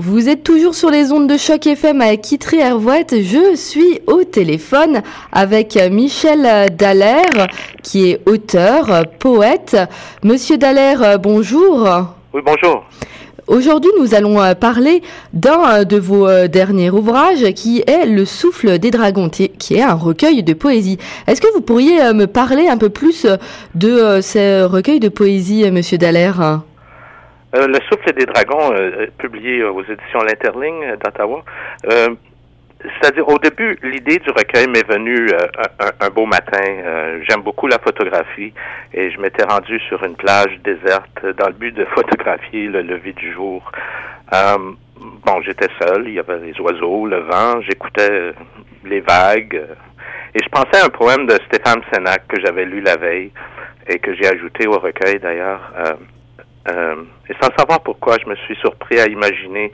Vous êtes toujours sur les ondes de choc FM à Kitry Hervouette. Je suis au téléphone avec Michel Dallaire, qui est auteur, poète. Monsieur Dallaire, bonjour. Oui, bonjour. Aujourd'hui, nous allons parler d'un de vos derniers ouvrages qui est Le souffle des dragons, qui est un recueil de poésie. Est-ce que vous pourriez me parler un peu plus de ce recueil de poésie, monsieur Dallaire? Euh, le souffle des dragons, euh, publié aux éditions L'Interligne d'Ottawa. Euh, c'est-à-dire, au début, l'idée du recueil m'est venue un, beau matin. J'aime beaucoup la photographie et je m'étais rendu sur une plage déserte dans le but de photographier le lever du jour. bon, j'étais seul, il y avait les oiseaux, le vent, j'écoutais les vagues et je pensais à un poème de Stéphane Sénac que j'avais lu la veille et que j'ai ajouté au recueil d'ailleurs. Euh, et sans savoir pourquoi, je me suis surpris à imaginer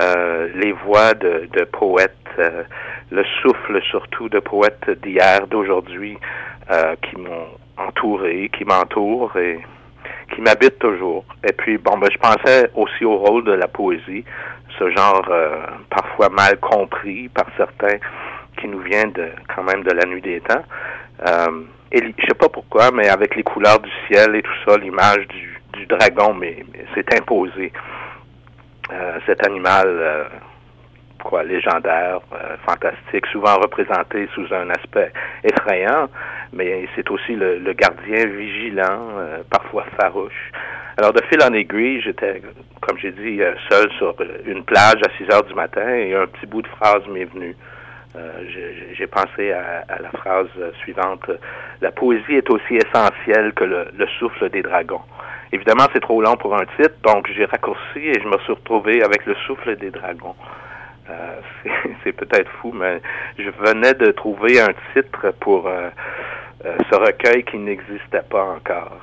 euh, les voix de, de poètes, euh, le souffle surtout de poètes d'hier, d'aujourd'hui, qui m'ont entouré, qui m'entourent et qui m'habitent toujours. Et puis, bon, ben, je pensais aussi au rôle de la poésie, ce genre parfois mal compris par certains, qui nous vient de quand même de la nuit des temps. et je sais pas pourquoi, mais avec les couleurs du ciel et tout ça, l'image du du dragon, mais, c'est imposé. Euh, cet animal, euh, quoi, légendaire, euh, fantastique, souvent représenté sous un aspect effrayant, mais c'est aussi le, gardien vigilant, parfois farouche. Alors, de fil en aiguille, j'étais, comme j'ai dit, seul sur une plage à 6 heures du matin et un petit bout de phrase m'est venu. J'ai pensé à, la phrase suivante. La poésie est aussi essentielle que le souffle des dragons. Évidemment, c'est trop long pour un titre, donc j'ai raccourci et je me suis retrouvé avec le souffle des dragons. Euh, c'est peut-être fou, mais je venais de trouver un titre pour euh, euh, ce recueil qui n'existait pas encore.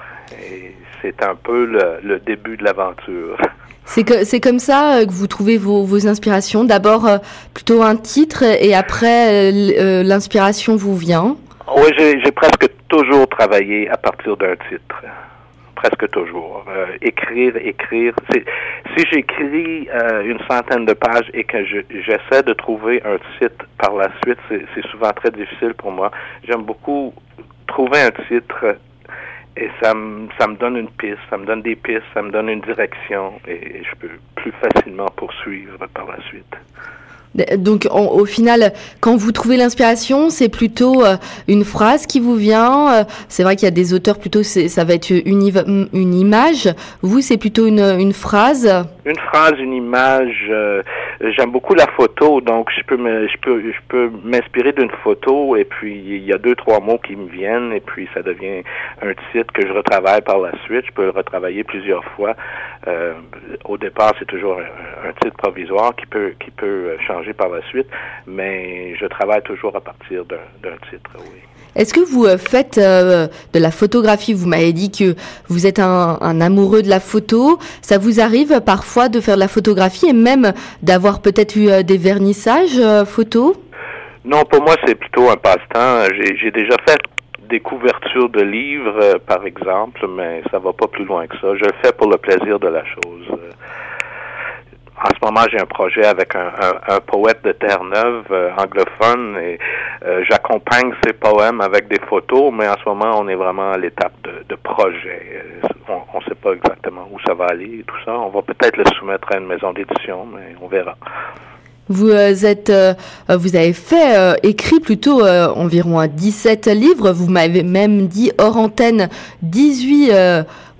C'est un peu le, début de l'aventure. C'est comme ça que vous trouvez vos, vos inspirations. D'abord plutôt un titre et après l'inspiration vous vient. Oui, j'ai presque toujours travaillé à partir d'un titre presque toujours. Euh, écrire, écrire. Si j'écris euh, une centaine de pages et que j'essaie de trouver un titre par la suite, c'est souvent très difficile pour moi. J'aime beaucoup trouver un titre et ça me, ça me donne une piste, ça me donne des pistes, ça me donne une direction et je peux plus facilement poursuivre par la suite. Donc au final, quand vous trouvez l'inspiration, c'est plutôt euh, une phrase qui vous vient. Euh, c'est vrai qu'il y a des auteurs plutôt, ça va être une, une image. Vous, c'est plutôt une, une phrase. Une phrase, une image. Euh, j'aime beaucoup la photo, donc je peux me, je peux, je peux m'inspirer d'une photo et puis il y a deux trois mots qui me viennent et puis ça devient un titre que je retravaille par la suite. Je peux le retravailler plusieurs fois. au départ, c'est toujours un, titre provisoire qui peut, qui peut changer par la suite, mais je travaille toujours à partir d'un titre, oui. Est-ce que vous euh, faites euh, de la photographie? Vous m'avez dit que vous êtes un, amoureux de la photo. Ça vous arrive parfois de faire de la photographie et même d'avoir peut-être eu euh, des vernissages photos Non, pour moi c'est plutôt un passe-temps. J'ai déjà fait des couvertures de livres, par exemple, mais ça va pas plus loin que ça. Je le fais pour le plaisir de la chose en ce moment, j'ai un projet avec un, un, poète de Terre-Neuve, euh, anglophone, et euh, j'accompagne ses poèmes avec des photos, mais en ce moment, on est vraiment à l'étape de, de, projet. Euh, on ne sait pas exactement où ça va aller et tout ça. On va peut-être le soumettre à une maison d'édition, mais on verra. Vous êtes, vous avez fait écrit plutôt environ 17 livres. Vous m'avez même dit hors antenne 18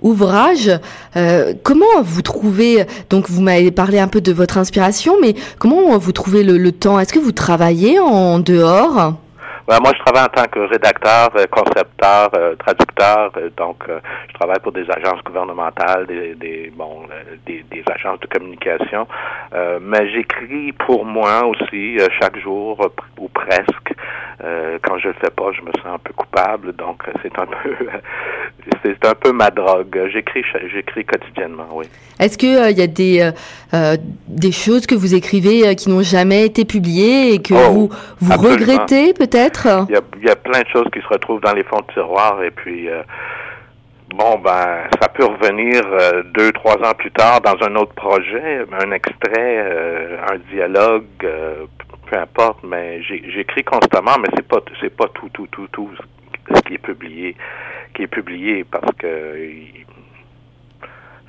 ouvrage. Euh, comment vous trouvez, donc vous m'avez parlé un peu de votre inspiration, mais comment vous trouvez le, temps? Est-ce que vous travaillez en dehors? Moi, je travaille en tant que rédacteur, euh, concepteur, euh, traducteur. donc, je travaille pour des agences gouvernementales, des, des bon, des, des, agences de communication. mais j'écris pour moi aussi chaque jour ou presque. quand je le fais pas, je me sens un peu coupable. Donc, c'est un peu c'est un peu ma drogue. J'écris, j'écris quotidiennement, oui. Est-ce qu'il euh, il y a des, euh, euh, des choses que vous écrivez qui n'ont jamais été publiées et que oh, vous, vous regrettez peut-être? Il y, a, plein de choses qui se retrouvent dans les fonds de tiroir et puis bon, ben, ça peut revenir euh, deux, trois ans plus tard dans un autre projet, un extrait, euh, un dialogue, euh, peu importe, mais j'écris constamment, mais c'est pas, c'est pas tout, tout, tout, tout ce qui est publié, qui est publié parce que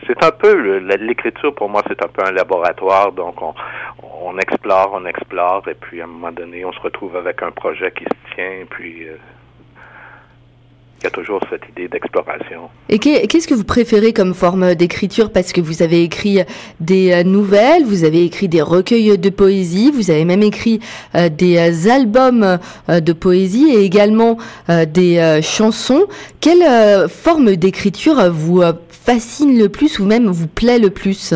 c'est un peu l'écriture pour moi, c'est un peu un laboratoire, donc on, explore, on explore, et puis à un moment donné, on se retrouve avec un projet qui se tient, puis il y a toujours cette idée d'exploration. Et qu'est-ce que vous préférez comme forme d'écriture? Parce que vous avez écrit des euh, nouvelles, vous avez écrit des recueils de poésie, vous avez même écrit euh, des euh, albums de poésie et également des chansons. Quelle forme d'écriture vous fascine le plus ou même vous plaît le plus?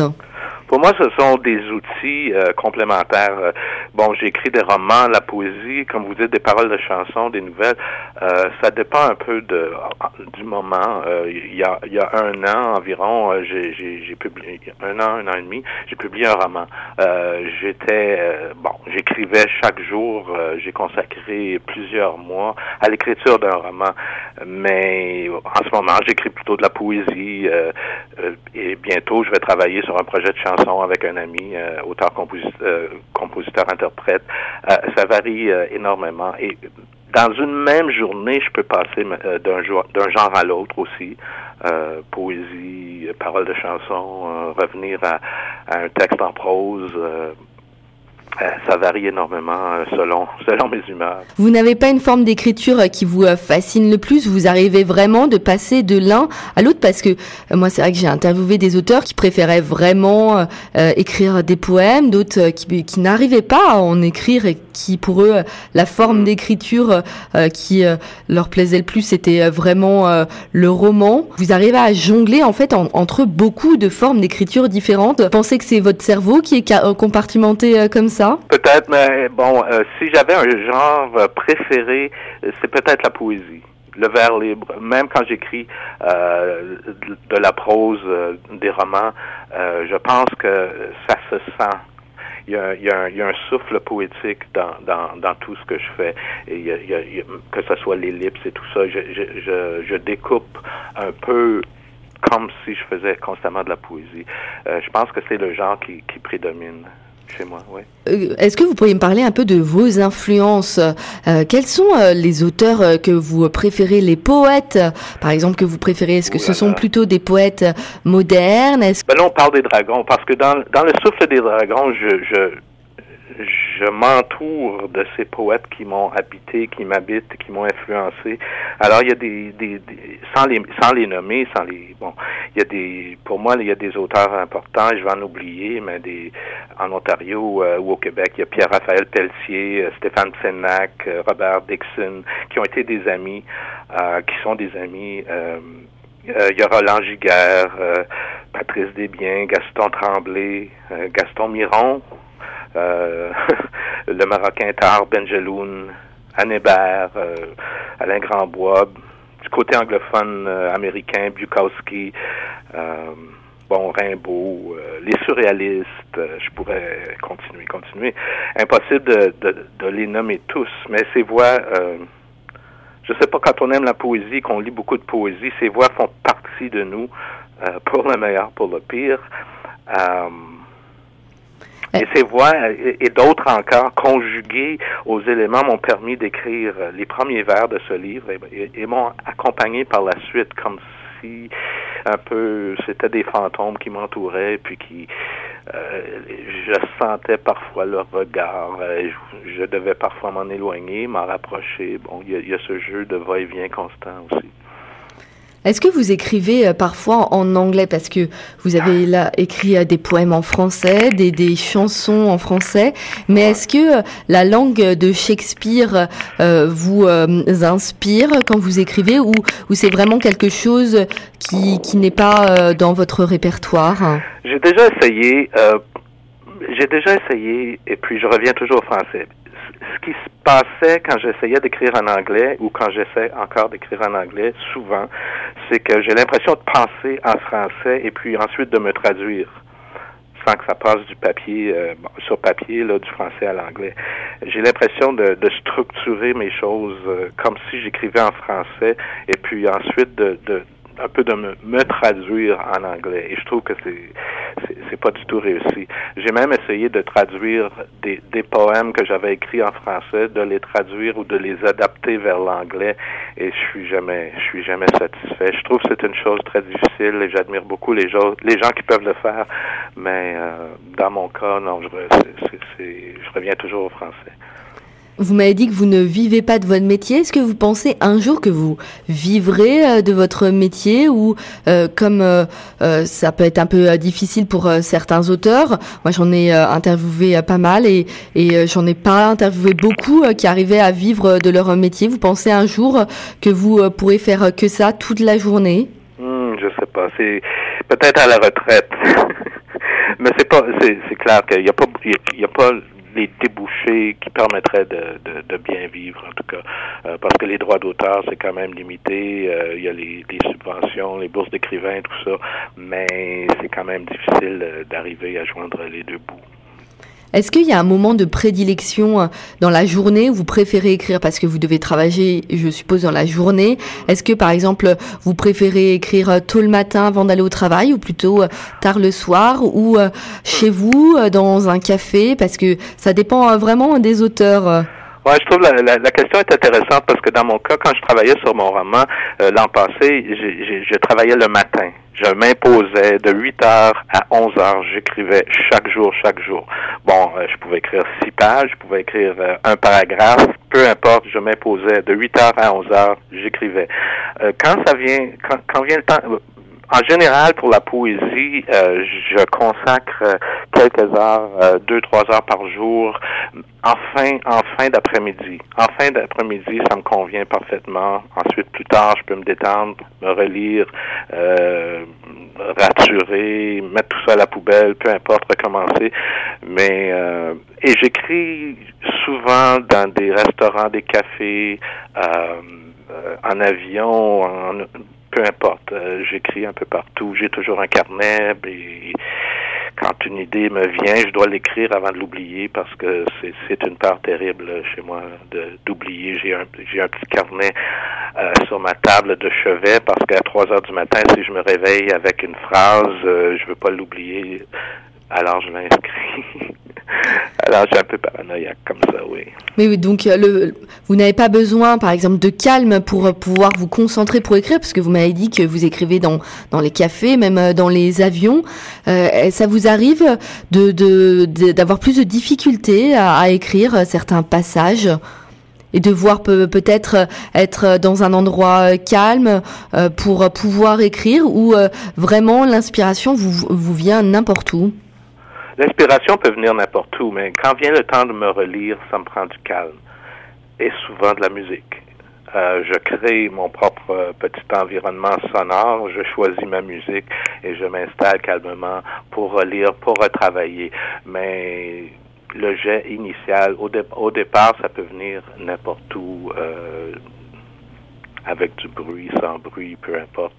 Pour moi, ce sont des outils euh, complémentaires. Euh, bon, j'écris des romans, la poésie, comme vous dites, des paroles de chansons, des nouvelles. Euh, ça dépend un peu du moment. il y a un an environ, j'ai publié un an, un an et demi, j'ai publié un roman. J'étais bon, j'écrivais chaque jour. j'ai consacré plusieurs mois à l'écriture d'un roman, mais en ce moment, j'écris de la poésie. et bientôt, je vais travailler sur un projet de chanson avec un ami, euh, auteur, euh, compositeur, interprète. Euh, ça varie énormément. Et dans une même journée, je peux passer d'un genre à l'autre aussi. poésie, paroles de chansons, revenir à, un texte en prose. Euh, ça varie énormément euh, selon selon mes humeurs. Vous n'avez pas une forme d'écriture euh, qui vous fascine le plus? Vous arrivez vraiment de passer de l'un à l'autre? Parce que moi c'est vrai que j'ai interviewé des auteurs qui préféraient vraiment écrire des poèmes, d'autres qui, n'arrivaient pas à en écrire et qui pour eux la forme d'écriture qui leur plaisait le plus c'était vraiment le roman. Vous arrivez à jongler en fait entre beaucoup de formes d'écriture différentes. Pensez que c'est votre cerveau qui est compartimenté comme Peut-être, mais bon, euh, si j'avais un genre préféré, c'est peut-être la poésie le vers libre. Même quand j'écris euh, de, la prose, euh, des romans, je pense que ça se sent. Il y, a, un, un, souffle poétique dans, dans, dans, tout ce que je fais. Que ce soit l'ellipse et tout ça, je, découpe un peu comme si je faisais constamment de la poésie. je pense que c'est le genre qui, qui prédomine chez moi. Euh, est-ce que vous pourriez me parler un peu de vos influences? Euh, Quels sont euh, les auteurs que vous préférez, les poètes, par exemple, que vous préférez? Est-ce que ce sont plutôt des poètes modernes? Ben là, on parle des dragons, parce que dans, dans le souffle des dragons, je, je, je m'entoure de ces poètes qui m'ont habité, qui m'habitent, qui m'ont influencé. Alors il y a des, des, sans les sans les nommer, sans les bon, il y a des pour moi il y a des auteurs importants, je vais en oublier, mais des en Ontario euh, ou au Québec, il y a Pierre-Raphaël Pelletier, euh, Stéphane Senac, euh, Robert Dixon, qui ont été des amis, qui sont des amis. il y a Roland Giguère, Patrice Desbiens, Gaston Tremblay, Gaston Miron, euh, le Marocain Tar Benjeloun, Anne euh, Alain Grandbois, du côté anglophone euh, américain, Bukowski, bon, Rimbaud, les surréalistes, je pourrais continuer, continuer. Impossible de, les nommer tous, mais ces voix, je sais pas, quand on aime la poésie, qu'on lit beaucoup de poésie, ces voix font partie de nous, pour le meilleur, pour le pire. Et ces voix et, d'autres encore conjuguées aux éléments m'ont permis d'écrire les premiers vers de ce livre et, m'ont accompagné par la suite comme si un peu c'était des fantômes qui m'entouraient puis qui euh, je sentais parfois leur regard je, je devais parfois m'en éloigner m'en rapprocher. Bon il y, y a ce jeu de va-et-vient constant aussi est-ce que vous écrivez euh, parfois en anglais? Parce que vous avez là écrit euh, des poèmes en français, des, chansons en français, mais est-ce que euh, la langue de Shakespeare vous inspire quand vous écrivez? Ou, ou c'est vraiment quelque chose qui, qui n'est pas dans votre répertoire? J'ai déjà essayé. j'ai déjà essayé et puis je reviens toujours au français ce qui se passait quand j'essayais d'écrire en anglais ou quand j'essaie encore d'écrire en anglais, souvent, c'est que j'ai l'impression de penser en français et puis ensuite de me traduire sans que ça passe du papier euh, sur papier là du français à l'anglais. J'ai l'impression de, de, structurer mes choses euh, comme si j'écrivais en français et puis ensuite de, de un peu de me, me, traduire en anglais. Et je trouve que c'est c'est pas du tout réussi. J'ai même essayé de traduire des, des poèmes que j'avais écrits en français, de les traduire ou de les adapter vers l'anglais, et je suis jamais je suis jamais satisfait. Je trouve que c'est une chose très difficile et j'admire beaucoup les gens les gens qui peuvent le faire, mais euh, dans mon cas, non, je, je reviens toujours au français. Vous m'avez dit que vous ne vivez pas de votre métier. Est-ce que vous pensez un jour que vous vivrez euh, de votre métier ou euh, comme euh, ça peut être un peu difficile pour certains auteurs, moi j'en ai interviewé pas mal et, et j'en ai pas interviewé beaucoup qui arrivaient à vivre de leur métier. Vous pensez un jour que vous pourrez faire que ça toute la journée? Hmm, Je sais pas. C'est peut-être à la retraite, mais c'est pas. C'est clair qu'il n'y a pas. Y a pas les débouchés qui permettraient de, bien vivre, en tout cas. Euh, parce que les droits d'auteur, c'est quand même limité. Euh, il y a les, les subventions, les bourses d'écrivains, tout ça. Mais c'est quand même difficile euh, d'arriver à joindre les deux bouts. Est-ce qu'il y a un moment de prédilection euh, dans la journée où vous préférez écrire parce que vous devez travailler, je suppose, dans la journée? Est-ce que, par exemple, vous préférez écrire euh, tôt le matin avant d'aller au travail ou plutôt euh, tard le soir ou chez vous, dans un café? Parce que ça dépend vraiment des auteurs. Ouais, je trouve la, la, la, question est intéressante parce que dans mon cas, quand je travaillais sur mon roman l'an passé, je travaillais le matin. Je m'imposais de 8 heures à 11 heures. J'écrivais chaque jour, chaque jour. Bon, euh, je pouvais écrire six pages, je pouvais écrire euh, un paragraphe, peu importe, je m'imposais de 8 heures à 11 heures, j'écrivais. Euh, quand ça vient, quand, quand vient le temps, en général, pour la poésie, euh, je consacre euh, quelques heures, euh, deux, trois heures par jour, en fin, en fin d'après-midi. En fin d'après-midi, ça me convient parfaitement. Ensuite, plus tard, je peux me détendre, me relire, euh, raturer, mettre tout ça à la poubelle, peu importe, recommencer. Mais et j'écris souvent dans des restaurants, des cafés, en avion, en peu importe. Euh, j'écris un peu partout. J'ai toujours un carnet. Et quand une idée me vient, je dois l'écrire avant de l'oublier parce que c'est une part terrible chez moi d'oublier. J'ai un, un petit carnet euh, sur ma table de chevet parce qu'à 3 heures du matin, si je me réveille avec une phrase, euh, je veux pas l'oublier. Alors je l'inscris. Alors, j'ai un peu paranoïaque comme ça, oui. Mais oui, donc euh, vous n'avez pas besoin, par exemple, de calme pour euh, pouvoir vous concentrer pour écrire, parce que vous m'avez dit que vous écrivez dans, dans les cafés, même euh, dans les avions. Ça vous arrive de, d'avoir plus de difficultés à, à, écrire certains passages et de voir peut-être être dans un endroit calme pour pouvoir écrire ou vraiment l'inspiration vous, vous vient n'importe où? L'inspiration peut venir n'importe où, mais quand vient le temps de me relire, ça me prend du calme et souvent de la musique. Euh, je crée mon propre euh, petit environnement sonore, je choisis ma musique et je m'installe calmement pour relire, pour retravailler. Mais le jet initial, au, départ, ça peut venir n'importe où, euh, avec du bruit, sans bruit, peu importe.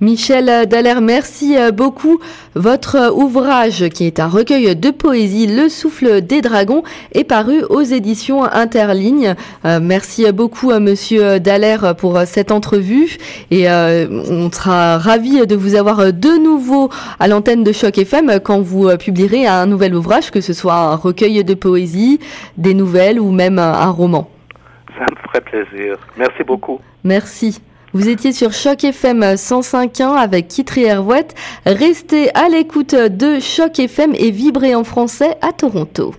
Michel Dallaire, merci euh, beaucoup. Votre ouvrage, qui est un recueil de poésie, Le souffle des dragons, est paru aux éditions Interligne. Euh, merci beaucoup à Monsieur Dallaire pour cette entrevue et euh, on sera ravis de vous avoir de nouveau à l'antenne de Choc FM quand vous publierez un nouvel ouvrage, que ce soit un recueil de poésie, des nouvelles ou même un roman. Ça me ferait plaisir. Merci beaucoup. Merci. Vous étiez sur Choc FM 105.1 avec Kitri Hervouette. Restez à l'écoute de Choc FM et vibrez en français à Toronto.